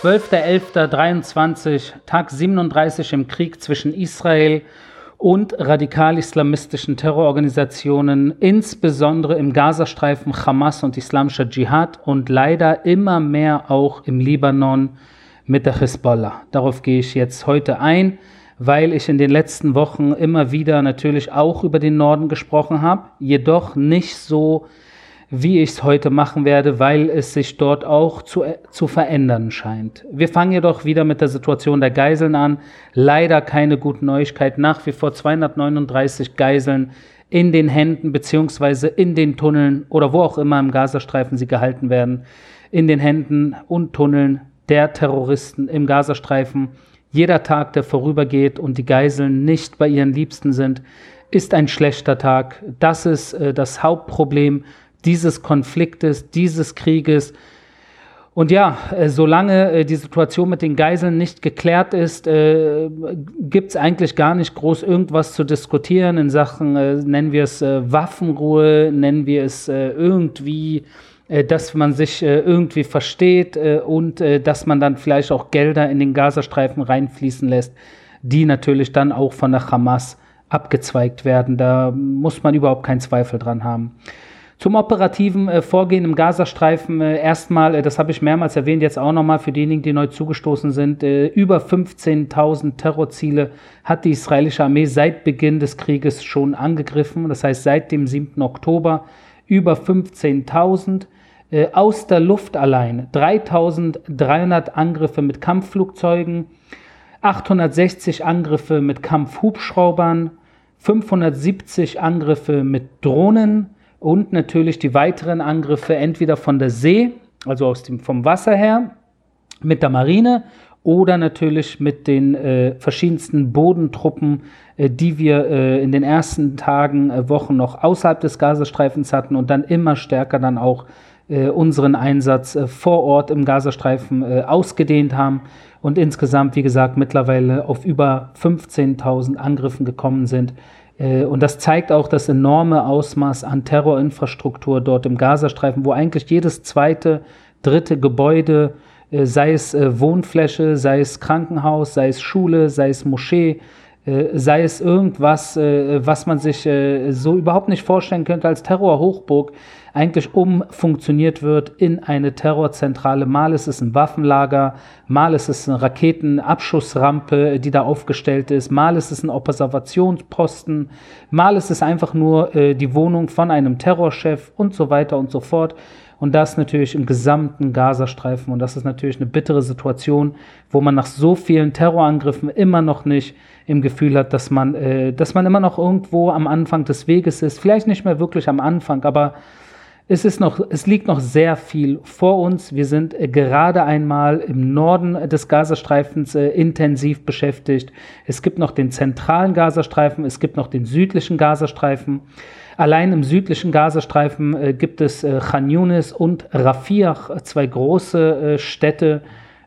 12.11.23, Tag 37 im Krieg zwischen Israel und radikal-islamistischen Terrororganisationen, insbesondere im Gazastreifen Hamas und Islamischer Dschihad und leider immer mehr auch im Libanon mit der Hezbollah. Darauf gehe ich jetzt heute ein, weil ich in den letzten Wochen immer wieder natürlich auch über den Norden gesprochen habe, jedoch nicht so wie ich es heute machen werde, weil es sich dort auch zu, zu verändern scheint. Wir fangen jedoch wieder mit der Situation der Geiseln an. Leider keine gute Neuigkeit. Nach wie vor 239 Geiseln in den Händen beziehungsweise in den Tunneln oder wo auch immer im Gazastreifen sie gehalten werden, in den Händen und Tunneln der Terroristen im Gazastreifen. Jeder Tag, der vorübergeht und die Geiseln nicht bei ihren Liebsten sind, ist ein schlechter Tag. Das ist äh, das Hauptproblem dieses Konfliktes, dieses Krieges. Und ja, äh, solange äh, die Situation mit den Geiseln nicht geklärt ist, äh, gibt es eigentlich gar nicht groß irgendwas zu diskutieren in Sachen, nennen wir es Waffenruhe, nennen wir es irgendwie, dass man sich irgendwie versteht und dass man dann vielleicht auch Gelder in den Gazastreifen reinfließen lässt, die natürlich dann auch von der Hamas abgezweigt werden. Da muss man überhaupt keinen Zweifel dran haben. Zum operativen äh, Vorgehen im Gazastreifen äh, erstmal, äh, das habe ich mehrmals erwähnt, jetzt auch nochmal für diejenigen, die neu zugestoßen sind, äh, über 15.000 Terrorziele hat die israelische Armee seit Beginn des Krieges schon angegriffen. Das heißt, seit dem 7. Oktober über 15.000 äh, aus der Luft allein 3.300 Angriffe mit Kampfflugzeugen, 860 Angriffe mit Kampfhubschraubern, 570 Angriffe mit Drohnen, und natürlich die weiteren Angriffe entweder von der See, also aus dem, vom Wasser her, mit der Marine oder natürlich mit den äh, verschiedensten Bodentruppen, äh, die wir äh, in den ersten Tagen, äh, Wochen noch außerhalb des Gazastreifens hatten und dann immer stärker dann auch äh, unseren Einsatz äh, vor Ort im Gazastreifen ausgedehnt haben. Und insgesamt, wie gesagt, mittlerweile auf über 15.000 Angriffen gekommen sind und das zeigt auch das enorme Ausmaß an Terrorinfrastruktur dort im Gazastreifen, wo eigentlich jedes zweite, dritte Gebäude, äh, sei es äh, Wohnfläche, sei es Krankenhaus, sei es Schule, sei es Moschee, sei es irgendwas, was man sich so überhaupt nicht vorstellen könnte als Terrorhochburg, eigentlich umfunktioniert wird in eine Terrorzentrale. Mal ist es ein Waffenlager, mal ist es eine Raketenabschussrampe, die da aufgestellt ist, mal ist es ein Observationsposten, mal ist es einfach nur äh, die Wohnung von einem Terrorchef und so weiter und so fort. Und das natürlich im gesamten Gazastreifen. Und das ist natürlich eine bittere Situation, wo man nach so vielen Terrorangriffen immer noch nicht im Gefühl hat, dass man, äh, dass man immer noch irgendwo am Anfang des Weges ist. Vielleicht nicht mehr wirklich am Anfang, aber es, ist noch, es liegt noch sehr viel vor uns. Wir sind äh, gerade einmal im Norden des Gazastreifens äh, intensiv beschäftigt. Es gibt noch den zentralen Gazastreifen, es gibt noch den südlichen Gazastreifen. Allein im südlichen Gazastreifen äh, gibt es Khan Yunis und Rafiach, zwei große Städte,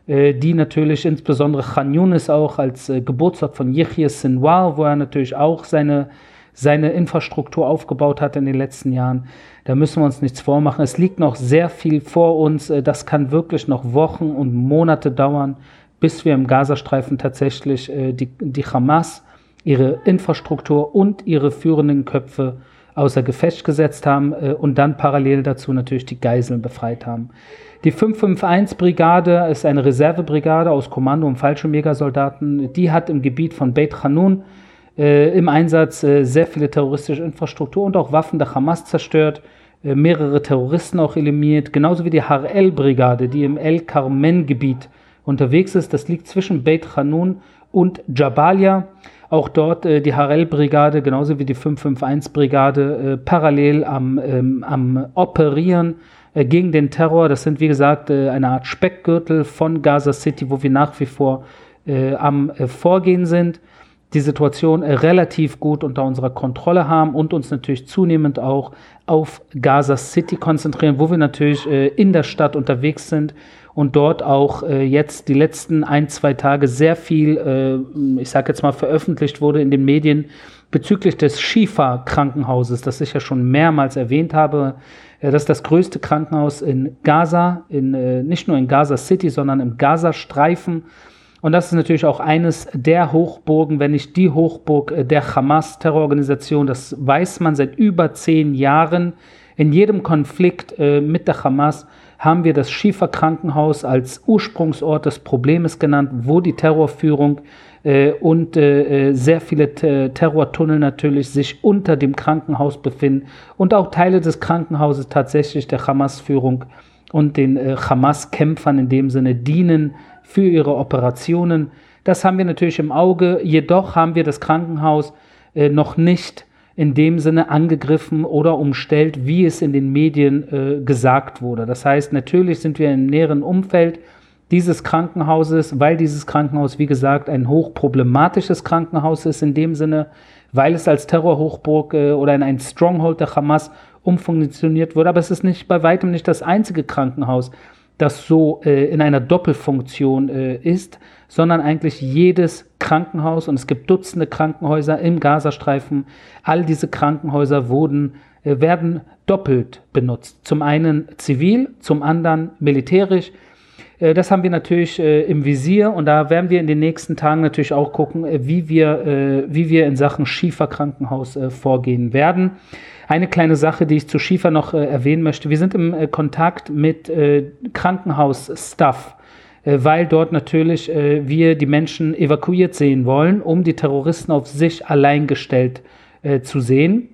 die natürlich insbesondere Khan Yunis auch als Geburtsort von Yahya Sinwar, wo er natürlich auch seine seine Infrastruktur aufgebaut hat in den letzten Jahren. Da müssen wir uns nichts vormachen. Es liegt noch sehr viel vor uns. Äh, das kann wirklich noch Wochen und Monate dauern, bis wir im Gazastreifen tatsächlich äh, die, die Hamas, ihre Infrastruktur und ihre führenden Köpfe außer Gefecht gesetzt haben äh, und dann parallel dazu natürlich die Geiseln befreit haben. Die 551-Brigade ist eine Reservebrigade aus Kommando- und Fallschirmjägersoldaten. Die hat im Gebiet von Beit Hanun äh, im Einsatz äh, sehr viele terroristische Infrastruktur und auch Waffen der Hamas zerstört, äh, mehrere Terroristen auch eliminiert, genauso wie die Harel-Brigade, die im El Carmen-Gebiet unterwegs ist. Das liegt zwischen Beit Hanun und Jabalia. Auch dort äh, die Harel-Brigade, genauso wie die 551-Brigade, äh, parallel am, ähm, am Operieren äh, gegen den Terror. Das sind, wie gesagt, eine Art Speckgürtel von Gaza City, wo wir nach wie vor am Vorgehen sind. Die Situation relativ gut unter unserer Kontrolle haben und uns natürlich zunehmend auch auf Gaza City konzentrieren, wo wir natürlich äh, in der Stadt unterwegs sind und dort auch äh, jetzt die letzten ein, zwei Tage sehr viel, äh, ich sage jetzt mal, veröffentlicht wurde in den Medien bezüglich des Shifa-Krankenhauses, das ich ja schon mehrmals erwähnt habe. Das ist das größte Krankenhaus in Gaza, in, nicht nur in Gaza City, sondern im Gazastreifen. Und das ist natürlich auch eines der Hochburgen, wenn nicht die Hochburg der Hamas-Terrororganisation. Das weiß man seit über zehn Jahren. In jedem Konflikt äh, mit der Hamas haben wir das Schieferkrankenhaus als Ursprungsort des Problems genannt, wo die Terrorführung äh, und äh, sehr viele Terrortunnel natürlich sich unter dem Krankenhaus befinden und auch Teile des Krankenhauses tatsächlich der Hamas-Führung und den Hamas-Kämpfern in dem Sinne dienen für ihre Operationen. Das haben wir natürlich im Auge, jedoch haben wir das Krankenhaus äh, noch nicht in dem Sinne angegriffen oder umstellt, wie es in den Medien äh, gesagt wurde. Das heißt, natürlich sind wir im näheren Umfeld dieses Krankenhauses, weil dieses Krankenhaus, wie gesagt, ein hochproblematisches Krankenhaus ist, in dem Sinne, weil es als Terrorhochburg äh, oder in ein Stronghold der Hamas umfunktioniert wurde. Aber es ist nicht bei weitem nicht das einzige Krankenhaus, das so äh, in einer Doppelfunktion äh, ist, sondern eigentlich jedes Krankenhaus, und es gibt Dutzende Krankenhäuser im Gazastreifen, all diese Krankenhäuser wurden, äh, werden doppelt benutzt. Zum einen zivil, zum anderen militärisch. Äh, das haben wir natürlich äh, im Visier und da werden wir in den nächsten Tagen natürlich auch gucken, äh, wie, wir, wie wir in Sachen Schieferkrankenhaus vorgehen werden. Eine kleine Sache, die ich zu Schiefer noch äh, erwähnen möchte. Wir sind im Kontakt mit Krankenhausstaff, weil dort natürlich äh, wir die Menschen evakuiert sehen wollen, um die Terroristen auf sich allein gestellt äh, zu sehen.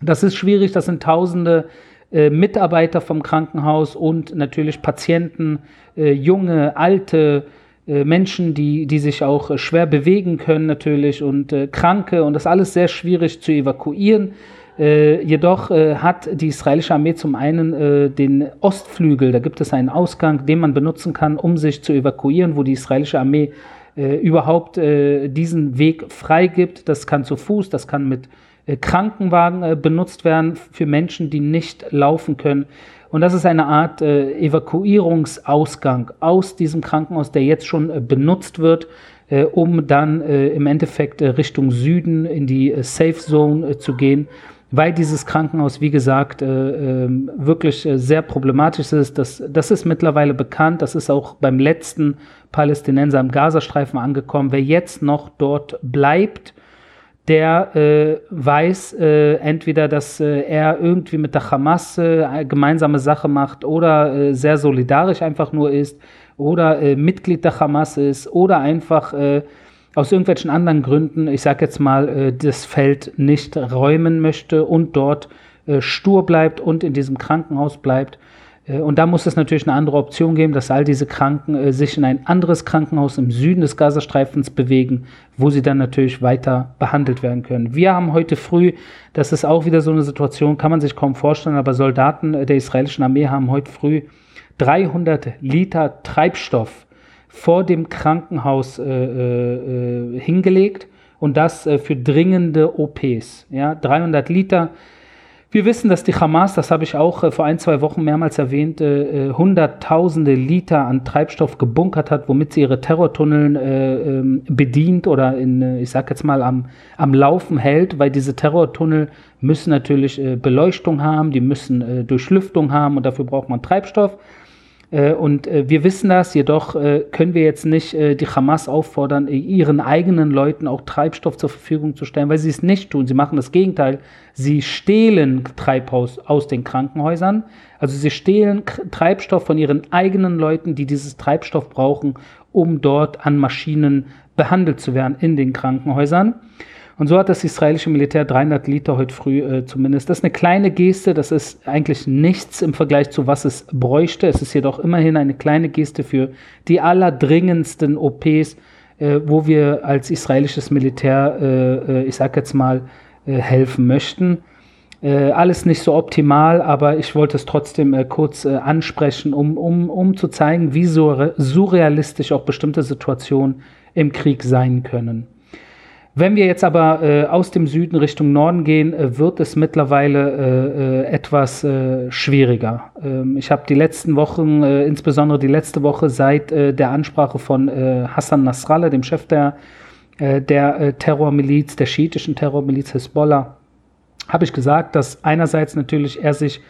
Das ist schwierig, das sind tausende Mitarbeiter vom Krankenhaus und natürlich Patienten, junge, alte, Menschen, die, die sich auch schwer bewegen können natürlich und Kranke und das alles sehr schwierig zu evakuieren. Äh, jedoch äh, hat die israelische Armee zum einen äh, den Ostflügel, da gibt es einen Ausgang, den man benutzen kann, um sich zu evakuieren, wo die israelische Armee äh, überhaupt äh, diesen Weg freigibt. Das kann zu Fuß, das kann mit äh, Krankenwagen benutzt werden für Menschen, die nicht laufen können. Und das ist eine Art Evakuierungsausgang aus diesem Krankenhaus, der jetzt schon benutzt wird um dann äh, im Endeffekt äh, Richtung Süden in die äh, Safe Zone zu gehen weil dieses Krankenhaus, wie gesagt, äh, äh, wirklich äh, sehr problematisch ist. Das, das ist mittlerweile bekannt. Das ist auch beim letzten Palästinenser im Gazastreifen angekommen. Wer jetzt noch dort bleibt, der äh, weiß äh, entweder, dass äh, er irgendwie mit der Hamas äh, gemeinsame Sache macht oder äh, sehr solidarisch einfach nur ist oder äh, Mitglied der Hamas ist oder einfach aus irgendwelchen anderen Gründen, ich sage jetzt mal, das Feld nicht räumen möchte und dort stur bleibt und in diesem Krankenhaus bleibt. Äh, und da muss es natürlich eine andere Option geben, dass all diese Kranken sich in ein anderes Krankenhaus im Süden des Gazastreifens bewegen, wo sie dann natürlich weiter behandelt werden können. Wir haben heute früh, das ist auch wieder so eine Situation, kann man sich kaum vorstellen, aber Soldaten der israelischen Armee haben heute früh 300 Liter Treibstoff vor dem Krankenhaus äh, äh, hingelegt und das äh, für dringende OPs. Ja, 300 Liter. Wir wissen, dass die Hamas, das habe ich auch äh, vor ein, zwei Wochen mehrmals erwähnt, äh, hunderttausende Liter an Treibstoff gebunkert hat, womit sie ihre Terrortunneln ähm, bedient oder in, ich sag jetzt mal, am, am Laufen hält, weil diese Terrortunnel müssen natürlich Beleuchtung haben, die müssen Durchlüftung haben und dafür braucht man Treibstoff. Äh, und äh, wir wissen das, jedoch äh, können wir jetzt nicht die Hamas auffordern, ihren eigenen Leuten auch Treibstoff zur Verfügung zu stellen, weil sie es nicht tun. Sie machen das Gegenteil. Sie stehlen Treibhaus aus den Krankenhäusern. Also sie stehlen Treibstoff von ihren eigenen Leuten, die dieses Treibstoff brauchen, um dort an Maschinen behandelt zu werden in den Krankenhäusern. Und so hat das israelische Militär 300 Liter heute früh äh, zumindest. Das ist eine kleine Geste, das ist eigentlich nichts im Vergleich zu was es bräuchte. Es ist jedoch immerhin eine kleine Geste für die allerdringendsten OPs, äh, wo wir als israelisches Militär, äh, äh ich sag jetzt mal, äh, helfen möchten. Äh, alles nicht so optimal, aber ich wollte es trotzdem kurz ansprechen, um, um, um zu zeigen, wie surrealistisch auch bestimmte Situationen im Krieg sein können. Wenn wir jetzt aber äh, aus dem Süden Richtung Norden gehen, äh, wird es mittlerweile äh, äh etwas äh, schwieriger. Ähm, ich habe die letzten Wochen, äh, insbesondere die letzte Woche seit der Ansprache von Hassan Nasrallah, dem Chef der, der Terrormiliz, der schiitischen Terrormiliz Hezbollah, habe ich gesagt, dass einerseits natürlich er sich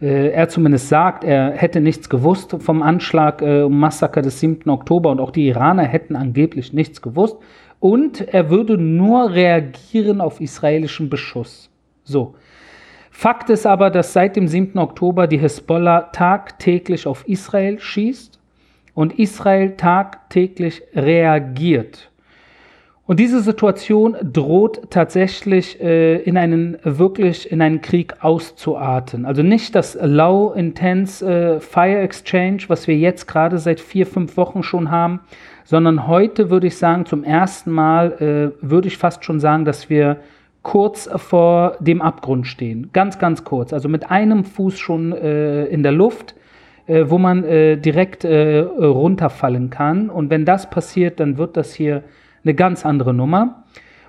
er zumindest sagt, er hätte nichts gewusst vom Anschlag, äh, Massaker des 7. Oktober und auch die Iraner hätten angeblich nichts gewusst und er würde nur reagieren auf israelischen Beschuss. So. Fakt ist aber, dass seit dem 7. Oktober die Hezbollah tagtäglich auf Israel schießt und Israel tagtäglich reagiert. Und diese Situation droht tatsächlich äh, in einen wirklich in einen Krieg auszuarten. Also nicht das Low Intense äh, Fire Exchange, was wir jetzt gerade seit vier, fünf Wochen schon haben, sondern heute würde ich sagen, zum ersten Mal äh, würde ich fast schon sagen, dass wir kurz vor dem Abgrund stehen. Ganz, ganz kurz. Also mit einem Fuß schon äh, in der Luft, äh, wo man äh, direkt äh, runterfallen kann. Und wenn das passiert, dann wird das hier eine ganz andere Nummer.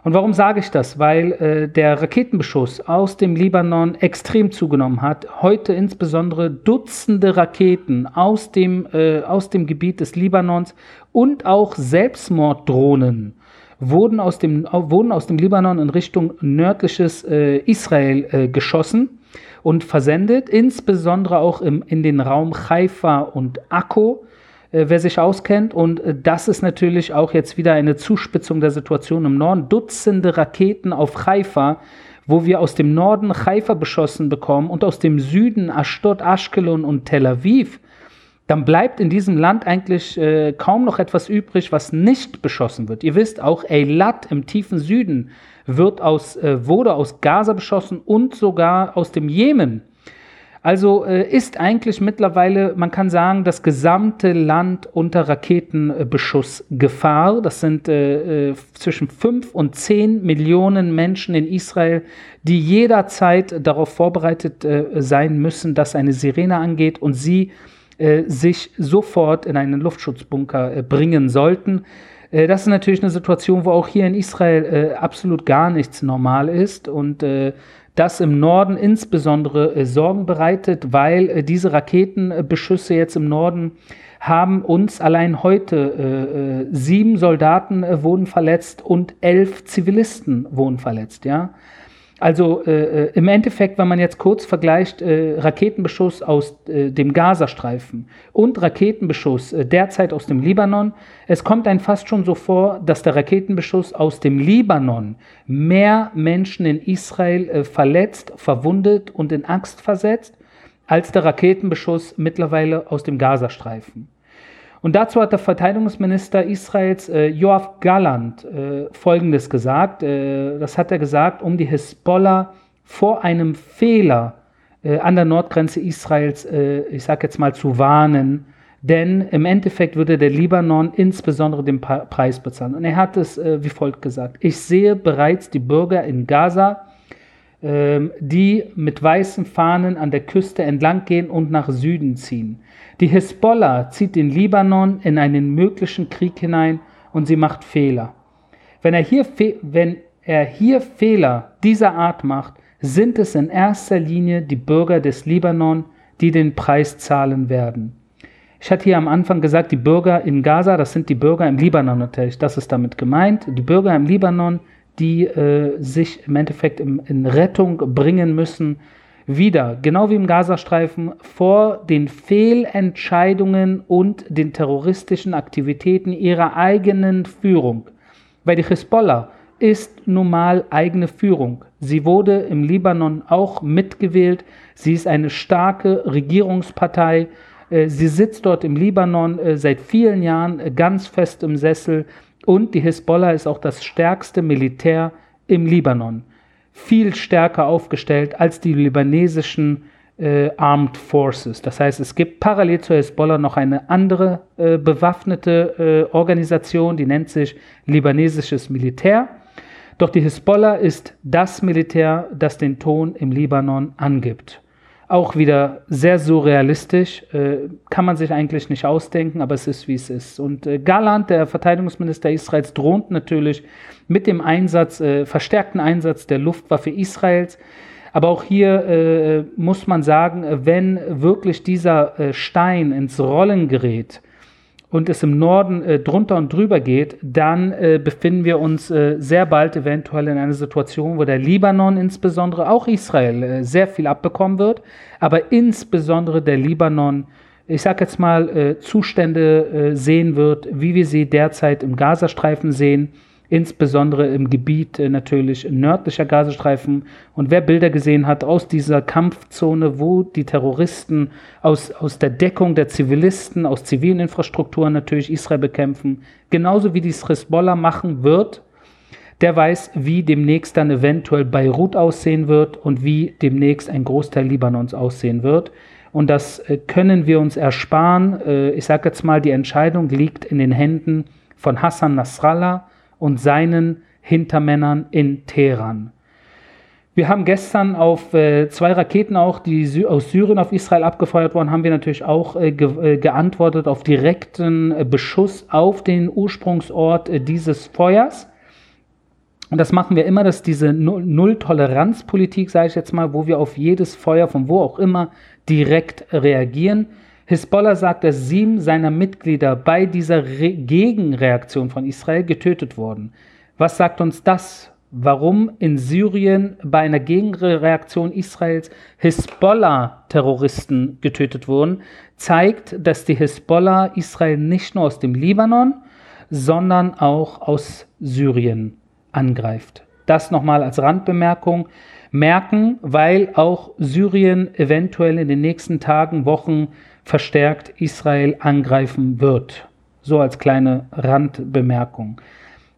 Und warum sage ich das? Weil äh, der Raketenbeschuss aus dem Libanon extrem zugenommen hat. Heute insbesondere Dutzende Raketen aus dem, äh, aus dem Gebiet des Libanons und auch Selbstmorddrohnen wurden aus dem, wurden aus dem Libanon in Richtung nördliches äh, Israel äh, geschossen und versendet, insbesondere auch im, in den Raum Haifa und Akko wer sich auskennt. Und äh, das ist natürlich auch jetzt wieder eine Zuspitzung der Situation im Norden. Dutzende Raketen auf Haifa, wo wir aus dem Norden Haifa beschossen bekommen und aus dem Süden Ashdod, Ashkelon und Tel Aviv. Dann bleibt in diesem Land eigentlich äh, kaum noch etwas übrig, was nicht beschossen wird. Ihr wisst, auch Eilat im tiefen Süden wird aus, äh, wurde aus Gaza beschossen und sogar aus dem Jemen. Also äh, ist eigentlich mittlerweile, man kann sagen, das gesamte Land unter Raketenbeschussgefahr. Das sind äh, äh, zwischen fünf und zehn Millionen Menschen in Israel, die jederzeit darauf vorbereitet äh, sein müssen, dass eine Sirene angeht und sie äh, sich sofort in einen Luftschutzbunker äh, bringen sollten. Das ist natürlich eine Situation, wo auch hier in Israel absolut gar nichts normal ist und das im Norden insbesondere äh, Sorgen bereitet, weil äh, diese Raketenbeschüsse jetzt im Norden haben uns allein heute äh, sieben Soldaten wurden verletzt und elf Zivilisten wurden verletzt. Ja, also äh, äh, im Endeffekt, wenn man jetzt kurz vergleicht, äh, Raketenbeschuss aus äh, dem Gazastreifen und Raketenbeschuss äh, derzeit aus dem Libanon, es kommt einem fast schon so vor, dass der Raketenbeschuss aus dem Libanon mehr Menschen in Israel äh, verletzt, verwundet und in Angst versetzt, als der Raketenbeschuss mittlerweile aus dem Gazastreifen. Und dazu hat der Verteidigungsminister Israels äh, Joachim Galland äh, Folgendes gesagt. Äh, das hat er gesagt, um die Hisbollah vor einem Fehler äh, an der Nordgrenze Israels, äh, ich sage jetzt mal, zu warnen. Denn im Endeffekt würde der Libanon insbesondere den Preis bezahlen. Und er hat es äh, wie folgt gesagt. Ich sehe bereits die Bürger in Gaza, ähm, die mit weißen Fahnen an der Küste entlang gehen und nach Süden ziehen. Die Hisbollah zieht den Libanon in einen möglichen Krieg hinein und sie macht Fehler. Wenn er hier, wenn er hier Fehler dieser Art macht, sind es in erster Linie die Bürger des Libanon, die den Preis zahlen werden. Ich hatte hier am Anfang gesagt, die Bürger in Gaza, das sind die Bürger im Libanon natürlich, das ist damit gemeint. Die Bürger im Libanon, die äh, sich im Endeffekt im, in Rettung bringen müssen wieder, genau wie im Gazastreifen, vor den Fehlentscheidungen und den terroristischen Aktivitäten ihrer eigenen Führung. Weil die Hisbollah ist nun mal eigene Führung. Sie wurde im Libanon auch mitgewählt. Sie ist eine starke Regierungspartei. Äh, sie sitzt dort im Libanon äh, seit vielen Jahren äh, ganz fest im Sessel. Und die Hisbollah ist auch das stärkste Militär im Libanon viel stärker aufgestellt als die libanesischen äh, Armed Forces. Das heißt, es gibt parallel zur Hezbollah noch eine andere äh, bewaffnete äh, Organisation, die nennt sich libanesisches Militär. Doch die Hezbollah ist das Militär, das den Ton im Libanon angibt. Auch wieder sehr surrealistisch, äh, kann man sich eigentlich nicht ausdenken, aber es ist wie es ist. Und äh, Galland, der Verteidigungsminister Israels, droht natürlich mit dem Einsatz, äh, verstärkten Einsatz der Luftwaffe Israels. Aber auch hier äh, muss man sagen, wenn wirklich dieser äh, Stein ins Rollen gerät, und es im Norden äh, drunter und drüber geht, dann äh, befinden wir uns äh, sehr bald eventuell in einer Situation, wo der Libanon insbesondere, auch Israel, äh, sehr viel abbekommen wird, aber insbesondere der Libanon, ich sage jetzt mal, äh, Zustände äh, sehen wird, wie wir sie derzeit im Gazastreifen sehen insbesondere im Gebiet äh, natürlich nördlicher Gazastreifen. Und wer Bilder gesehen hat aus dieser Kampfzone, wo die Terroristen aus, aus der Deckung der Zivilisten, aus zivilen Infrastrukturen natürlich Israel bekämpfen, genauso wie dies Hezbollah machen wird, der weiß, wie demnächst dann eventuell Beirut aussehen wird und wie demnächst ein Großteil Libanons aussehen wird. Und das äh, können wir uns ersparen. Äh, ich sage jetzt mal, die Entscheidung liegt in den Händen von Hassan Nasrallah, und seinen Hintermännern in Teheran. Wir haben gestern auf äh, zwei Raketen auch, die Sy aus Syrien auf Israel abgefeuert wurden, haben wir natürlich auch äh, ge äh, geantwortet auf direkten äh, Beschuss auf den Ursprungsort äh, dieses Feuers. Und das machen wir immer, dass diese Null-Toleranz-Politik, sage ich jetzt mal, wo wir auf jedes Feuer von wo auch immer direkt reagieren. Hisbollah sagt, dass sieben seiner Mitglieder bei dieser Re Gegenreaktion von Israel getötet wurden. Was sagt uns das? Warum in Syrien bei einer Gegenreaktion Israels Hisbollah-Terroristen getötet wurden, zeigt, dass die Hisbollah Israel nicht nur aus dem Libanon, sondern auch aus Syrien angreift. Das nochmal als Randbemerkung merken, weil auch Syrien eventuell in den nächsten Tagen, Wochen verstärkt Israel angreifen wird. So als kleine Randbemerkung.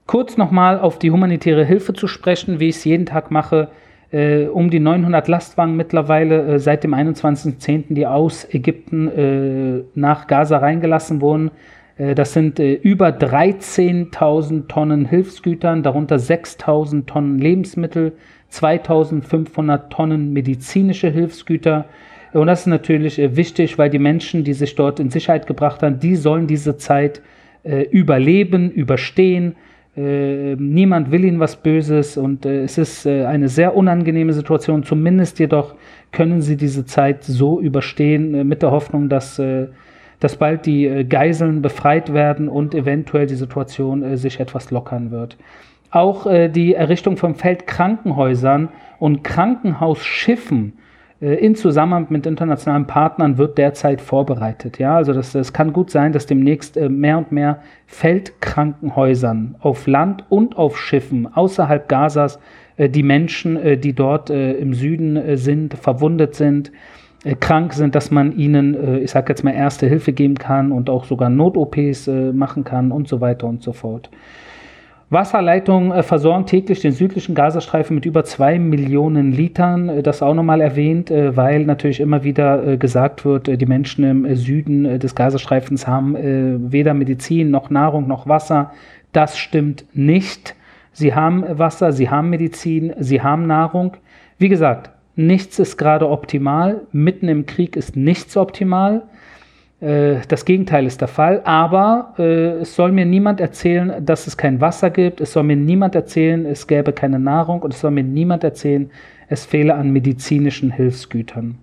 Kurz nochmal auf die humanitäre Hilfe zu sprechen, wie ich es jeden Tag mache. Äh, um die 900 Lastwagen mittlerweile äh, seit dem 21.10., die aus Ägypten äh, nach Gaza reingelassen wurden. Äh, das sind äh, über 13.000 Tonnen Hilfsgütern, darunter 6.000 Tonnen Lebensmittel, 2.500 Tonnen medizinische Hilfsgüter, und das ist natürlich äh, wichtig, weil die Menschen, die sich dort in Sicherheit gebracht haben, die sollen diese Zeit äh, überleben, überstehen. Äh, niemand will ihnen was Böses und es ist eine sehr unangenehme Situation. Zumindest jedoch können sie diese Zeit so überstehen mit der Hoffnung, dass, dass bald die Geiseln befreit werden und eventuell die Situation sich etwas lockern wird. Auch die Errichtung von Feldkrankenhäusern und Krankenhausschiffen äh, in Zusammenarbeit mit internationalen Partnern wird derzeit vorbereitet. Ja, also das, das kann gut sein, dass demnächst äh, mehr und mehr Feldkrankenhäusern auf Land und auf Schiffen außerhalb Gazas äh, die Menschen, die dort im Süden sind, verwundet sind, krank sind, dass man ihnen, ich sage jetzt mal, erste Hilfe geben kann und auch sogar Not-OPs machen kann und so weiter und so fort. Wasserleitungen äh, versorgen täglich den südlichen Gazastreifen mit über zwei Millionen Litern. Äh, das auch nochmal erwähnt, äh, weil natürlich immer wieder gesagt wird, die Menschen im Süden des Gazastreifens haben weder Medizin noch Nahrung noch Wasser. Das stimmt nicht. Sie haben Wasser, sie haben Medizin, sie haben Nahrung. Wie gesagt, nichts ist gerade optimal. Mitten im Krieg ist nichts optimal. Äh, das Gegenteil ist der Fall, aber äh, es soll mir niemand erzählen, dass es kein Wasser gibt, es soll mir niemand erzählen, es gäbe keine Nahrung und es soll mir niemand erzählen, es fehle an medizinischen Hilfsgütern.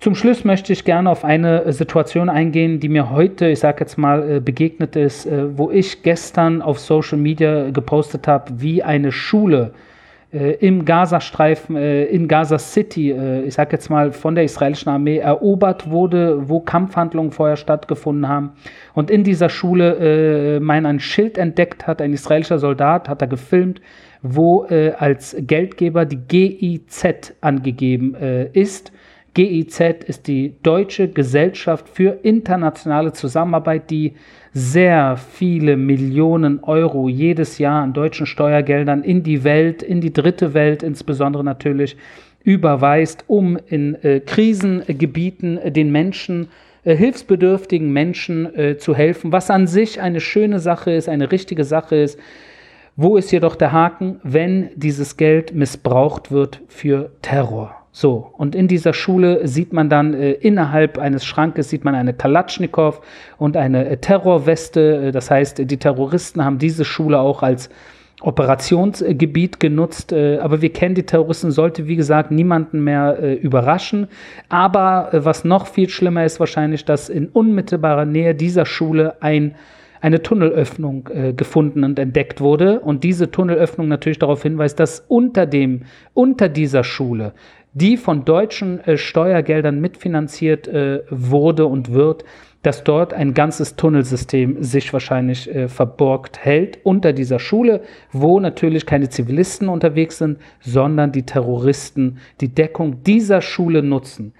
Zum Schluss möchte ich gerne auf eine Situation eingehen, die mir heute, ich sage jetzt mal, äh, begegnet ist, äh, wo ich gestern auf Social Media gepostet habe, wie eine Schule äh, im Gazastreifen, äh, in Gaza City, äh, ich sage jetzt mal von der israelischen Armee erobert wurde, wo Kampfhandlungen vorher stattgefunden haben. Und in dieser Schule äh, mein ein Schild entdeckt hat, ein israelischer Soldat hat er gefilmt, wo äh, als Geldgeber die GIZ angegeben äh, ist. GIZ ist die Deutsche Gesellschaft für internationale Zusammenarbeit, die sehr viele Millionen Euro jedes Jahr an deutschen Steuergeldern in die Welt, in die dritte Welt insbesondere natürlich, überweist, um in äh, Krisengebieten äh, den Menschen, äh, hilfsbedürftigen Menschen äh, zu helfen, was an sich eine schöne Sache ist, eine richtige Sache ist. Wo ist jedoch der Haken, wenn dieses Geld missbraucht wird für Terror? So, und in dieser Schule sieht man dann äh, innerhalb eines Schrankes sieht man eine Kalatschnikow und eine äh, Terrorweste. Äh, das heißt, die Terroristen haben diese Schule auch als Operationsgebiet genutzt. Äh, aber wir kennen die Terroristen, sollte wie gesagt niemanden mehr äh, überraschen. Aber äh, was noch viel schlimmer ist wahrscheinlich, dass in unmittelbarer Nähe dieser Schule ein eine Tunnelöffnung äh, gefunden und entdeckt wurde und diese Tunnelöffnung natürlich darauf hinweist, dass unter dem unter dieser Schule die von deutschen äh, Steuergeldern mitfinanziert äh, wurde und wird, dass dort ein ganzes Tunnelsystem sich wahrscheinlich äh, verborgt hält unter dieser Schule, wo natürlich keine Zivilisten unterwegs sind, sondern die Terroristen die Deckung dieser Schule nutzen.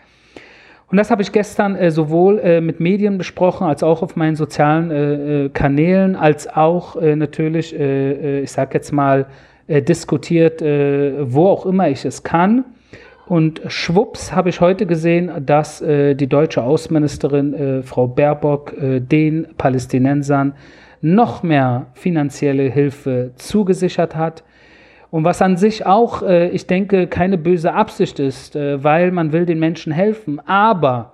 Und das habe ich gestern äh, sowohl äh, mit Medien besprochen, als auch auf meinen sozialen äh, äh Kanälen, als auch äh, natürlich, äh, ich sage jetzt mal, diskutiert, wo auch immer ich es kann. Und schwupps habe ich heute gesehen, dass äh, die deutsche Außenministerin äh, Frau Baerbock äh, den Palästinensern noch mehr finanzielle Hilfe zugesichert hat. Und was an sich auch, äh, ich denke, keine böse Absicht ist, äh, weil man will den Menschen helfen. Aber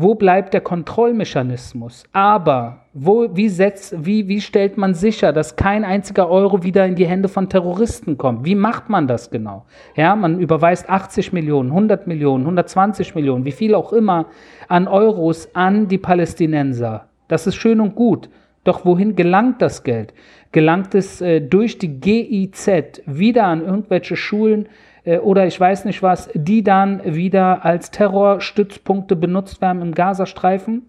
wo bleibt der Kontrollmechanismus? Aber wo, wie, setzt, wie, wie stellt man sicher, dass kein einziger Euro wieder in die Hände von Terroristen kommt? Wie macht man das genau? Ja, man überweist 80 Millionen, 100 Millionen, 120 Millionen, wie viel auch immer an Euros an die Palästinenser. Das ist schön und gut. Doch wohin gelangt das Geld? Gelangt es äh, durch die GIZ wieder an irgendwelche Schulen, oder ich weiß nicht was, die dann wieder als Terrorstützpunkte benutzt werden im Gazastreifen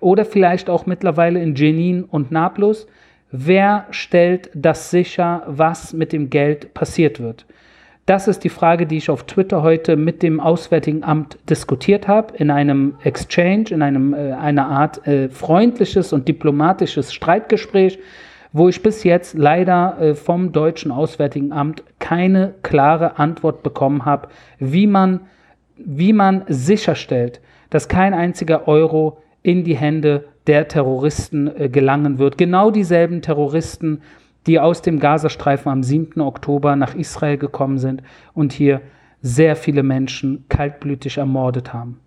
oder vielleicht auch mittlerweile in Jenin und Nablus. Wer stellt das sicher, was mit dem Geld passiert wird? Das ist die Frage, die ich auf Twitter heute mit dem Auswärtigen Amt diskutiert habe, in einem Exchange, in einem, äh, einer Art äh, freundliches und diplomatisches Streitgespräch wo ich bis jetzt leider äh, vom deutschen Auswärtigen Amt keine klare Antwort bekommen habe, wie man, wie man sicherstellt, dass kein einziger Euro in die Hände der Terroristen äh, gelangen wird. Genau dieselben Terroristen, die aus dem Gazastreifen am 7. Oktober nach Israel gekommen sind und hier sehr viele Menschen kaltblütig ermordet haben.